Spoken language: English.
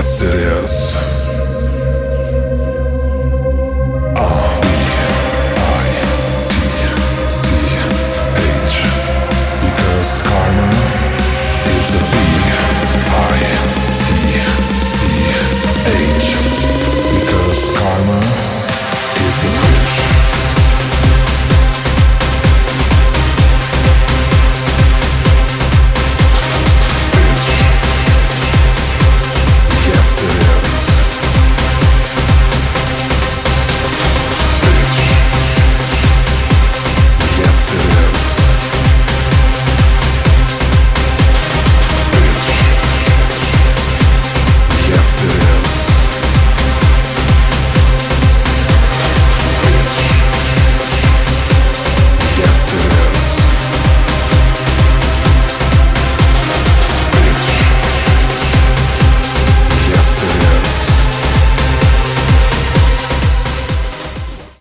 Yes, it is.